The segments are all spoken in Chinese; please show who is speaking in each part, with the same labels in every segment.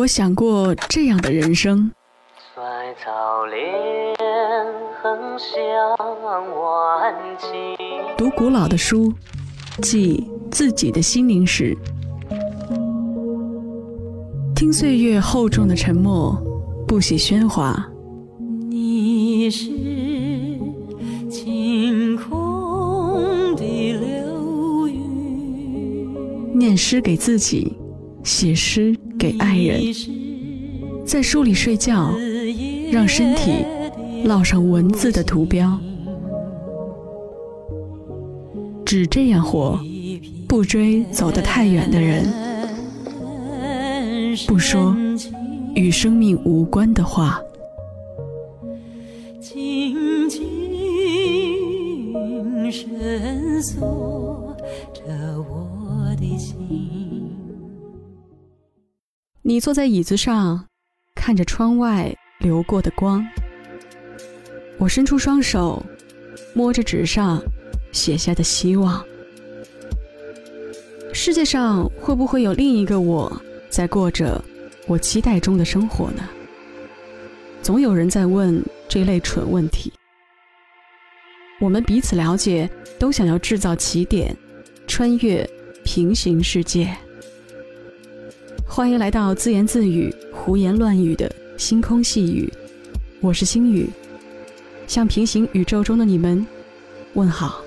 Speaker 1: 我想过这样的人生。
Speaker 2: 衰草连横向晚晴。
Speaker 1: 读古老的书，记自己的心灵史。听岁月厚重的沉默，不喜喧哗。
Speaker 3: 你是晴空的流云，
Speaker 1: 念诗给自己，写诗给爱人，在书里睡觉，让身体烙上文字的图标。只这样活，不追走得太远的人。不说与生命无关的话。你坐在椅子上，看着窗外流过的光。我伸出双手，摸着纸上写下的希望。世界上会不会有另一个我？在过着我期待中的生活呢。总有人在问这类蠢问题。我们彼此了解，都想要制造起点，穿越平行世界。欢迎来到自言自语、胡言乱语的星空细语，我是星宇，向平行宇宙中的你们问好。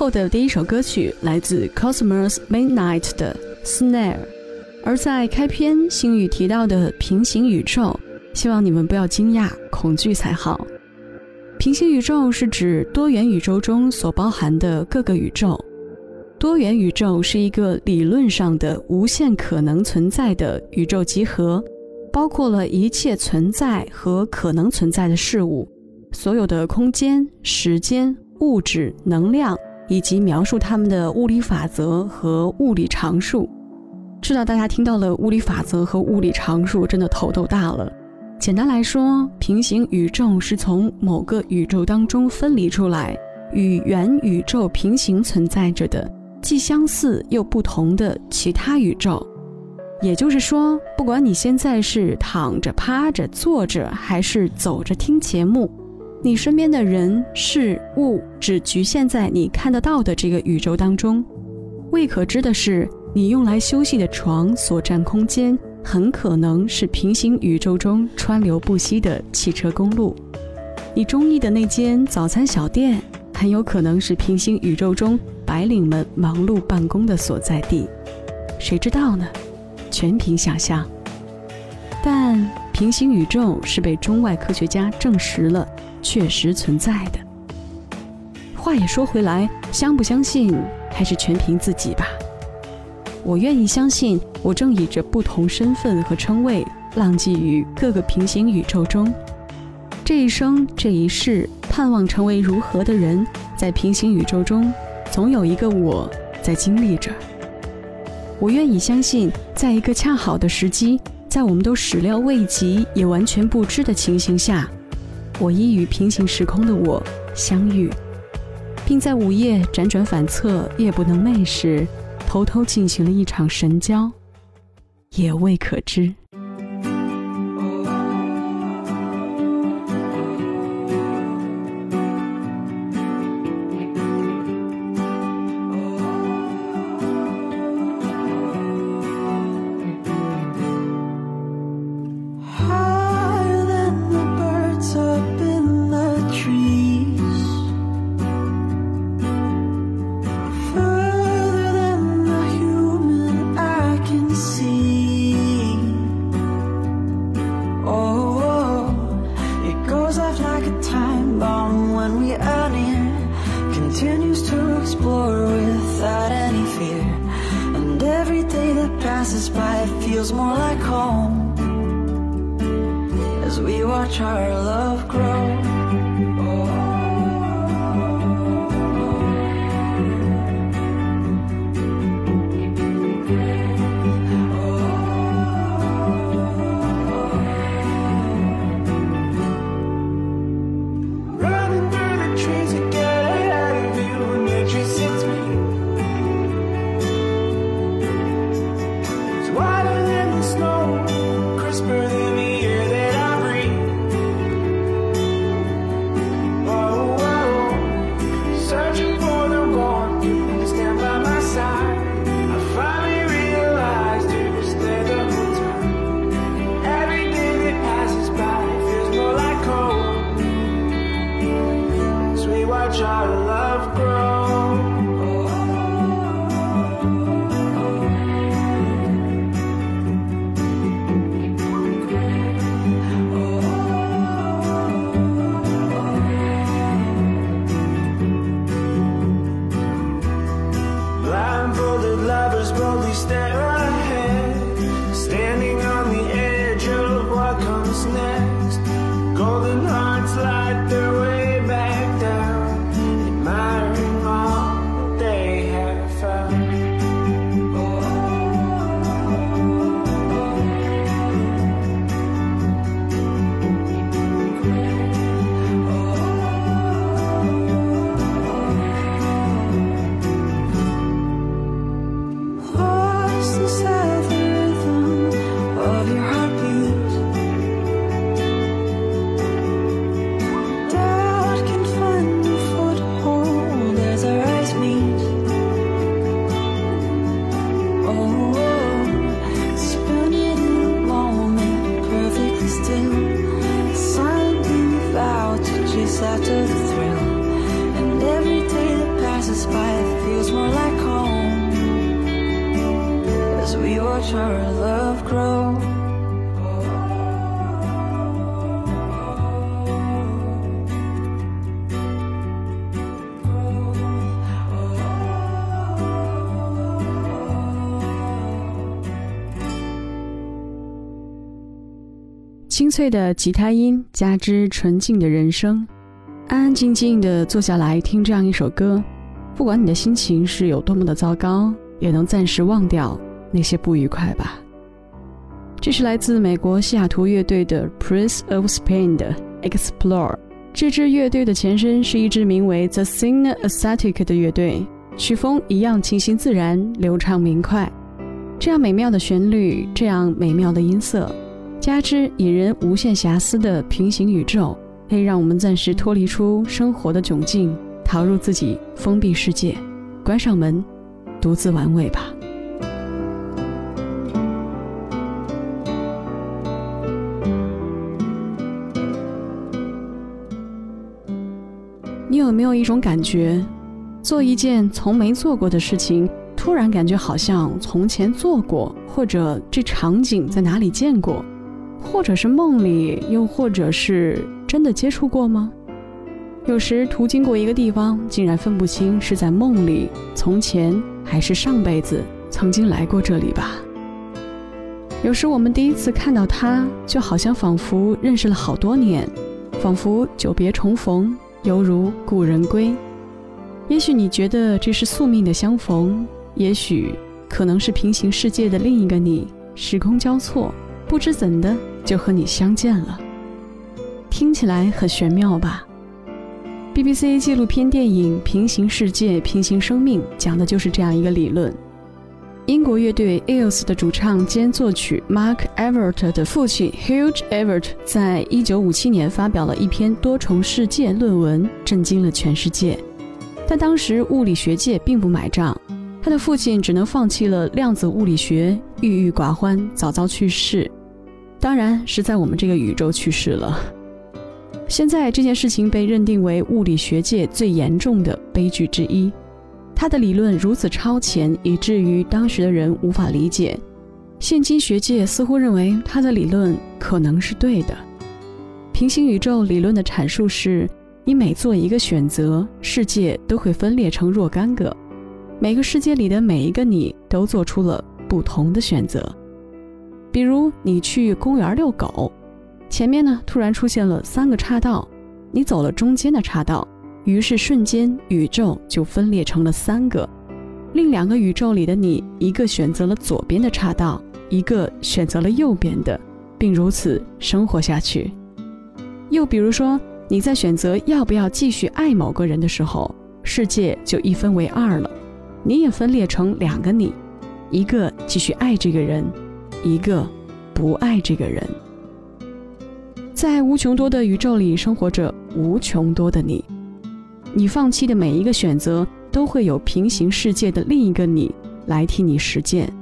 Speaker 1: 后的第一首歌曲来自 Cosmos Midnight 的 Snare，而在开篇星宇提到的平行宇宙，希望你们不要惊讶、恐惧才好。平行宇宙是指多元宇宙中所包含的各个宇宙。多元宇宙是一个理论上的无限可能存在的宇宙集合，包括了一切存在和可能存在的事物，所有的空间、时间。物质、能量以及描述它们的物理法则和物理常数。知道大家听到了物理法则和物理常数，真的头都大了。简单来说，平行宇宙是从某个宇宙当中分离出来，与原宇宙平行存在着的，既相似又不同的其他宇宙。也就是说，不管你现在是躺着、趴着、坐着，还是走着听节目，你身边的人事物只局限在你看得到的这个宇宙当中。未可知的是，你用来休息的床所占空间，很可能是平行宇宙中川流不息的汽车公路。你中意的那间早餐小店，很有可能是平行宇宙中白领们忙碌办公的所在地。谁知道呢？全凭想象。但平行宇宙是被中外科学家证实了，确实存在的。话也说回来，相不相信还是全凭自己吧。我愿意相信，我正以着不同身份和称谓，浪迹于各个平行宇宙中。这一生，这一世，盼望成为如何的人，在平行宇宙中，总有一个我在经历着。我愿意相信，在一个恰好的时机，在我们都始料未及也完全不知的情形下，我亦与平行时空的我相遇，并在午夜辗转反侧、夜不能寐时，偷偷进行了一场神交，也未可知。golden heart. 脆的吉他音，加之纯净的人声，安安静静的坐下来听这样一首歌，不管你的心情是有多么的糟糕，也能暂时忘掉那些不愉快吧。这是来自美国西雅图乐队的 Prince of Spain 的 Explore。这支乐队的前身是一支名为 The Singer Aesthetic 的乐队，曲风一样清新自然、流畅明快。这样美妙的旋律，这样美妙的音色，加之引人无限遐思的平行宇宙，可以让我们暂时脱离出生活的窘境，逃入自己封闭世界，关上门，独自玩味吧。你有没有一种感觉，做一件从没做过的事情，突然感觉好像从前做过，或者这场景在哪里见过，或者是梦里，又或者是真的接触过吗？有时途经过一个地方，竟然分不清是在梦里、从前还是上辈子曾经来过这里吧。有时我们第一次看到他，就好像仿佛认识了好多年，仿佛久别重逢。犹如故人归，也许你觉得这是宿命的相逢，也许可能是平行世界的另一个你，时空交错，不知怎的就和你相见了。听起来很玄妙吧？BBC 纪录片电影《平行世界，平行生命》讲的就是这样一个理论。英国乐队 Eels 的主唱兼作曲 Mark Everett 的父亲 Hugh Everett 在一九五七年发表了一篇多重世界论文，震惊了全世界。但当时物理学界并不买账，他的父亲只能放弃了量子物理学，郁郁寡欢，早早去世。当然是在我们这个宇宙去世了。现在这件事情被认定为物理学界最严重的悲剧之一。他的理论如此超前，以至于当时的人无法理解。现今学界似乎认为他的理论可能是对的。平行宇宙理论的阐述是：你每做一个选择，世界都会分裂成若干个，每个世界里的每一个你都做出了不同的选择。比如，你去公园遛狗，前面呢突然出现了三个岔道，你走了中间的岔道。于是瞬间，宇宙就分裂成了三个，另两个宇宙里的你，一个选择了左边的岔道，一个选择了右边的，并如此生活下去。又比如说，你在选择要不要继续爱某个人的时候，世界就一分为二了，你也分裂成两个你，一个继续爱这个人，一个不爱这个人。在无穷多的宇宙里，生活着无穷多的你。你放弃的每一个选择，都会有平行世界的另一个你来替你实践。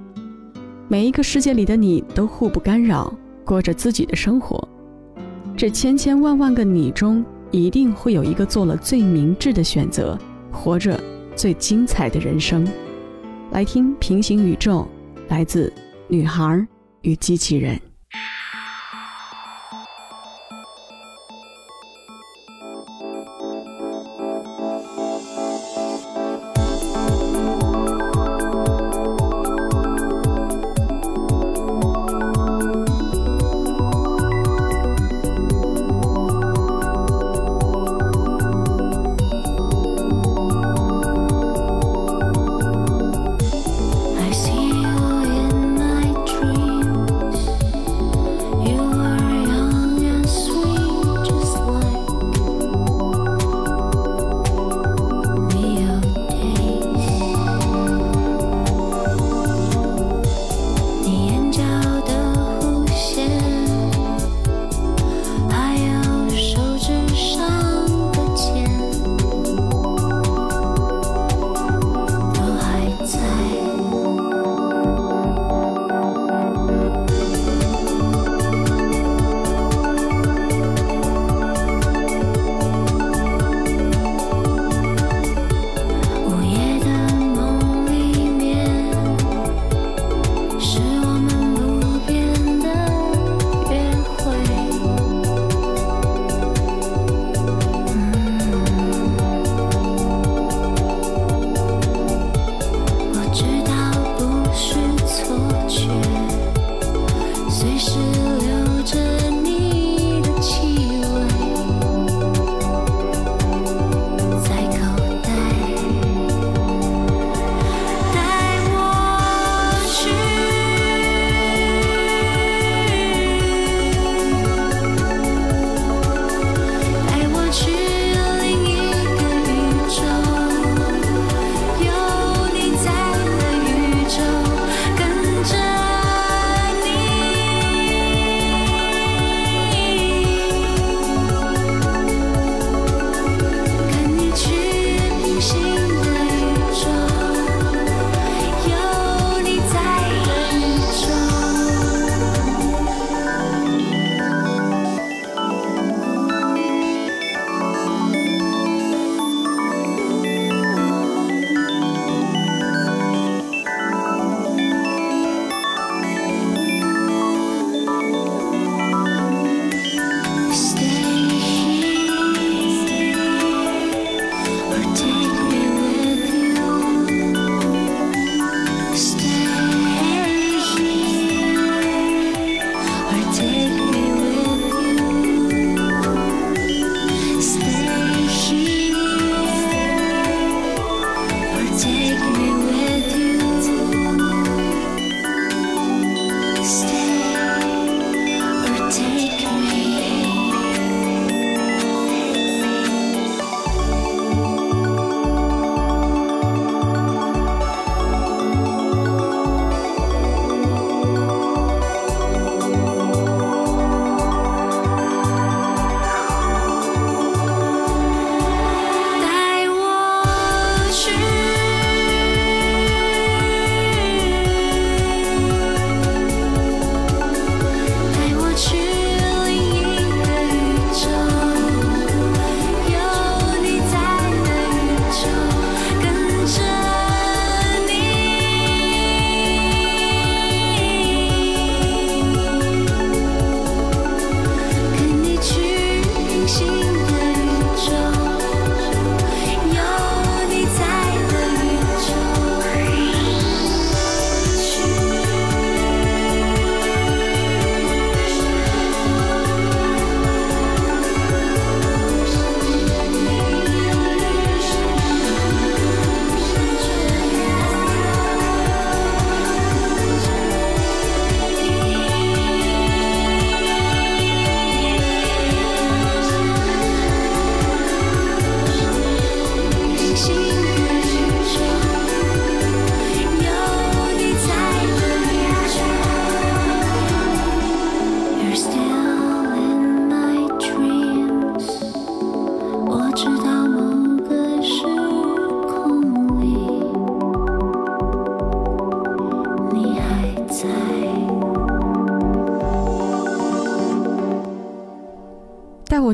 Speaker 1: 每一个世界里的你都互不干扰，过着自己的生活。这千千万万个你中，一定会有一个做了最明智的选择，活着最精彩的人生。来听《平行宇宙》，来自《女孩与机器人》。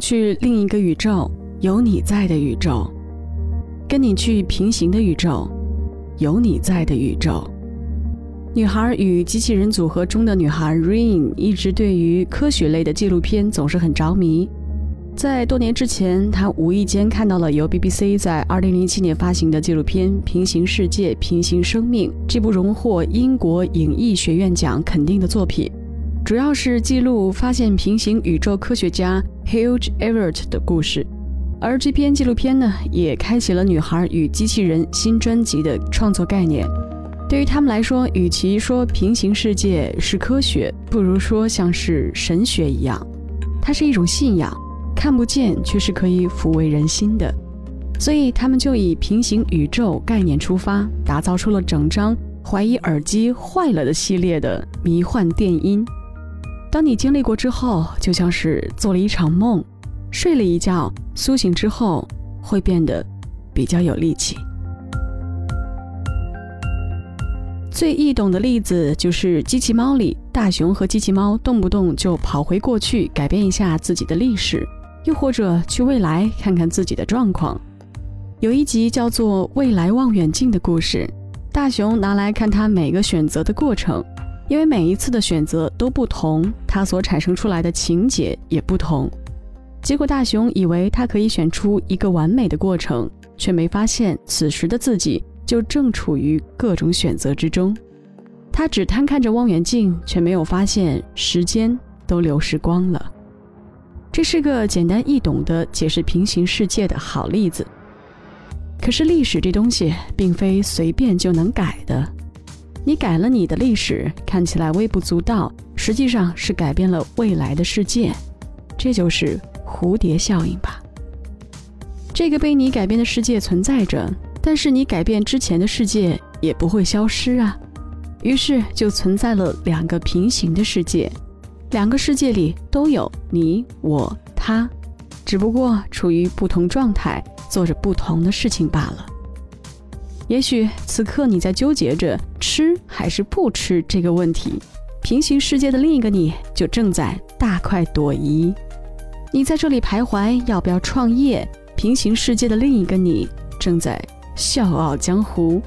Speaker 1: 去另一个宇宙，有你在的宇宙；跟你去平行的宇宙，有你在的宇宙。女孩与机器人组合中的女孩 Rain 一直对于科学类的纪录片总是很着迷。在多年之前，她无意间看到了由 BBC 在2007年发行的纪录片《平行世界：平行生命》这部荣获英国影艺学院奖肯定的作品，主要是记录发现平行宇宙科学家 Hugh Everett 的故事。而这篇纪录片呢，也开启了女孩与机器人新专辑的创作概念。对于他们来说，与其说平行世界是科学，不如说像是神学一样，它是一种信仰，看不见却是可以抚慰人心的。所以他们就以平行宇宙概念出发，打造出了整张怀疑耳机坏了的系列的迷幻电音。当你经历过之后，就像是做了一场梦，睡了一觉，苏醒之后会变得比较有力气。最易懂的例子就是《机器猫》里，大雄和机器猫动不动就跑回过去改变一下自己的历史，又或者去未来看看自己的状况。有一集叫做《未来望远镜》的故事，大雄拿来看他每个选择的过程，因为每一次的选择都不同，它所产生出来的情节也不同。结果大雄以为他可以选出一个完美的过程，却没发现此时的自己。就正处于各种选择之中，他只贪看着望远镜，却没有发现时间都流逝光了。这是个简单易懂的解释平行世界的好例子。可是历史这东西并非随便就能改的，你改了你的历史，看起来微不足道，实际上是改变了未来的世界。这就是蝴蝶效应吧。这个被你改变的世界存在着。但是你改变之前的世界也不会消失啊，于是就存在了两个平行的世界，两个世界里都有你我他，只不过处于不同状态，做着不同的事情罢了。也许此刻你在纠结着吃还是不吃这个问题，平行世界的另一个你就正在大快朵颐。你在这里徘徊，要不要创业？平行世界的另一个你正在。笑傲江湖，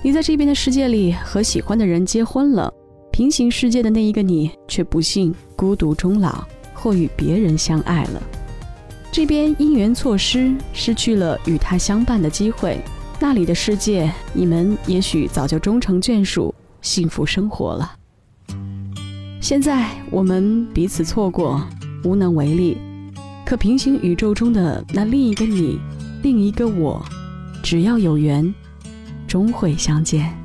Speaker 1: 你在这边的世界里和喜欢的人结婚了，平行世界的那一个你却不幸孤独终老，或与别人相爱了。这边因缘错失，失去了与他相伴的机会，那里的世界，你们也许早就终成眷属，幸福生活了。现在我们彼此错过，无能为力，可平行宇宙中的那另一个你，另一个我。只要有缘，终会相见。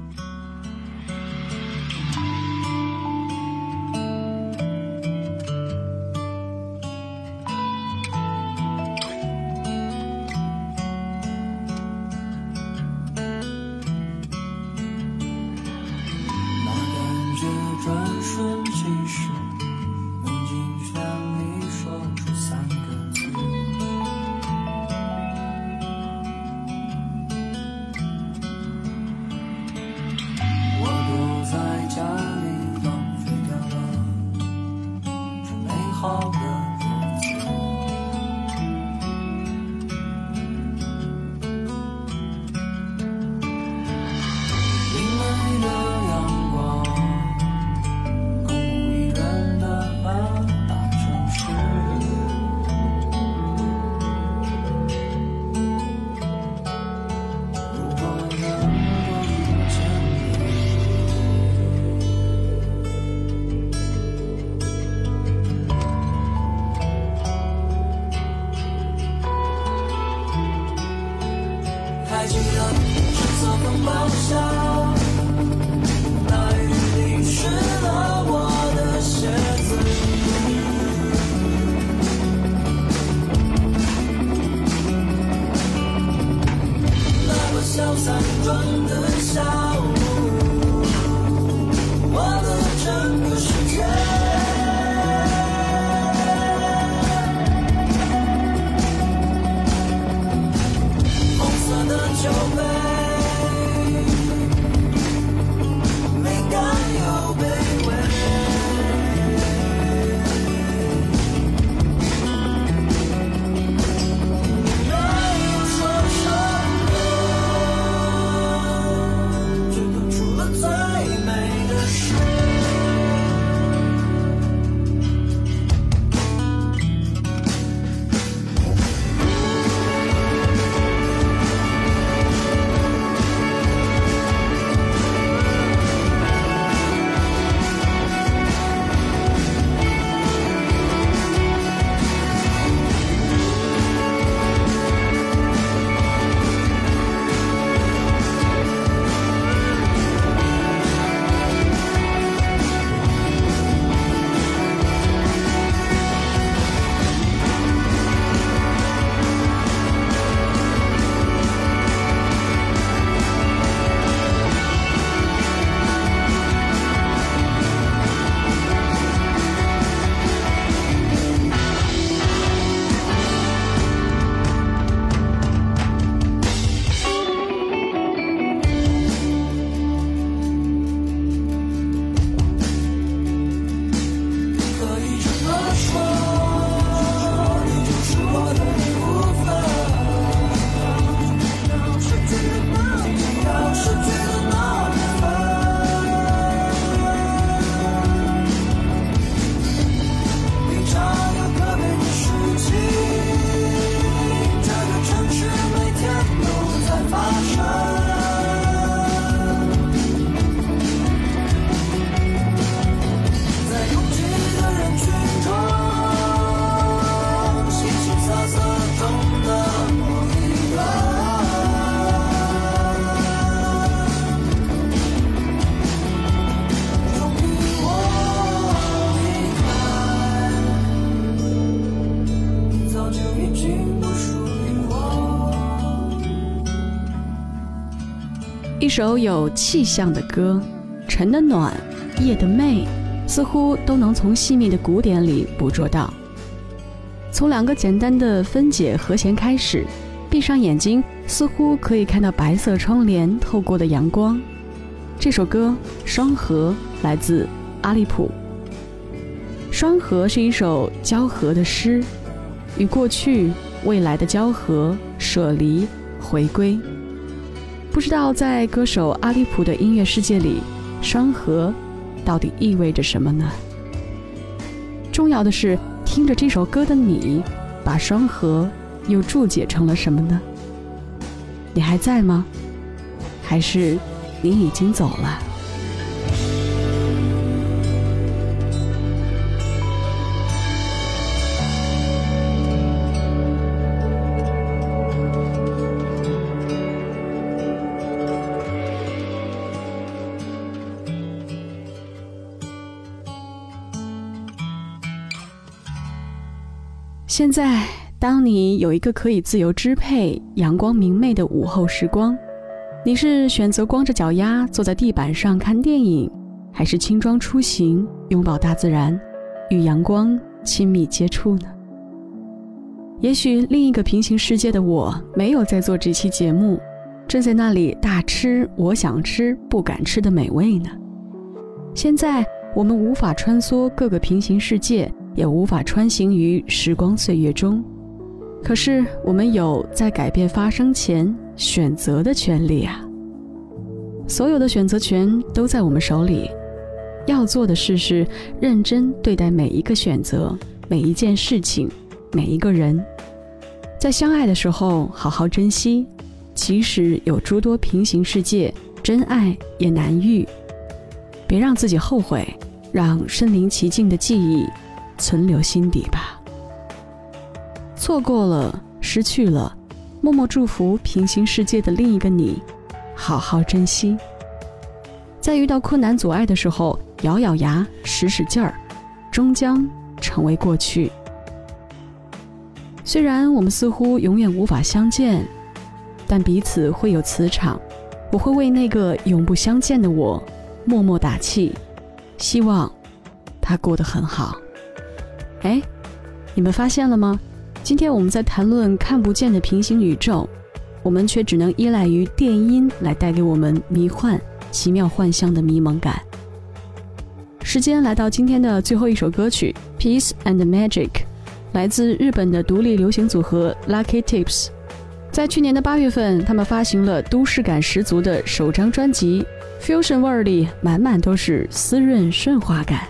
Speaker 1: 一首有气象的歌，晨的暖，夜的媚，似乎都能从细密的鼓点里捕捉到。从两个简单的分解和弦开始，闭上眼睛，似乎可以看到白色窗帘透过的阳光。这首歌《双河》来自阿利普。《双河》是一首交合的诗，与过去、未来的交合、舍离、回归。不知道在歌手阿利普的音乐世界里，双河到底意味着什么呢？重要的是，听着这首歌的你，把双河又注解成了什么呢？你还在吗？还是你已经走了？现在，当你有一个可以自由支配、阳光明媚的午后时光，你是选择光着脚丫坐在地板上看电影，还是轻装出行，拥抱大自然，与阳光亲密接触呢？也许另一个平行世界的我没有在做这期节目，正在那里大吃我想吃不敢吃的美味呢。现在，我们无法穿梭各个平行世界。也无法穿行于时光岁月中，可是我们有在改变发生前选择的权利啊！所有的选择权都在我们手里，要做的事是认真对待每一个选择、每一件事情、每一个人，在相爱的时候好好珍惜，即使有诸多平行世界，真爱也难遇。别让自己后悔，让身临其境的记忆。存留心底吧。错过了，失去了，默默祝福平行世界的另一个你，好好珍惜。在遇到困难阻碍的时候，咬咬牙，使使劲儿，终将成为过去。虽然我们似乎永远无法相见，但彼此会有磁场。我会为那个永不相见的我默默打气，希望他过得很好。哎，你们发现了吗？今天我们在谈论看不见的平行宇宙，我们却只能依赖于电音来带给我们迷幻、奇妙幻象的迷蒙感。时间来到今天的最后一首歌曲《Peace and Magic》，来自日本的独立流行组合 Lucky Tips。在去年的八月份，他们发行了都市感十足的首张专辑《Fusion》，味儿里满满都是滋润顺滑感。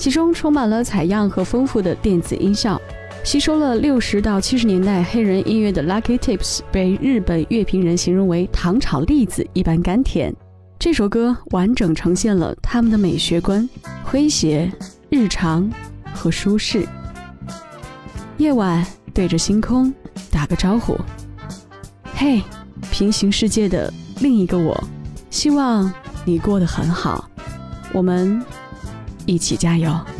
Speaker 1: 其中充满了采样和丰富的电子音效，吸收了六十到七十年代黑人音乐的 Lucky Tips 被日本乐评人形容为糖炒栗子一般甘甜。这首歌完整呈现了他们的美学观：诙谐、日常和舒适。夜晚对着星空打个招呼，嘿，平行世界的另一个我，希望你过得很好。我们。一起加油！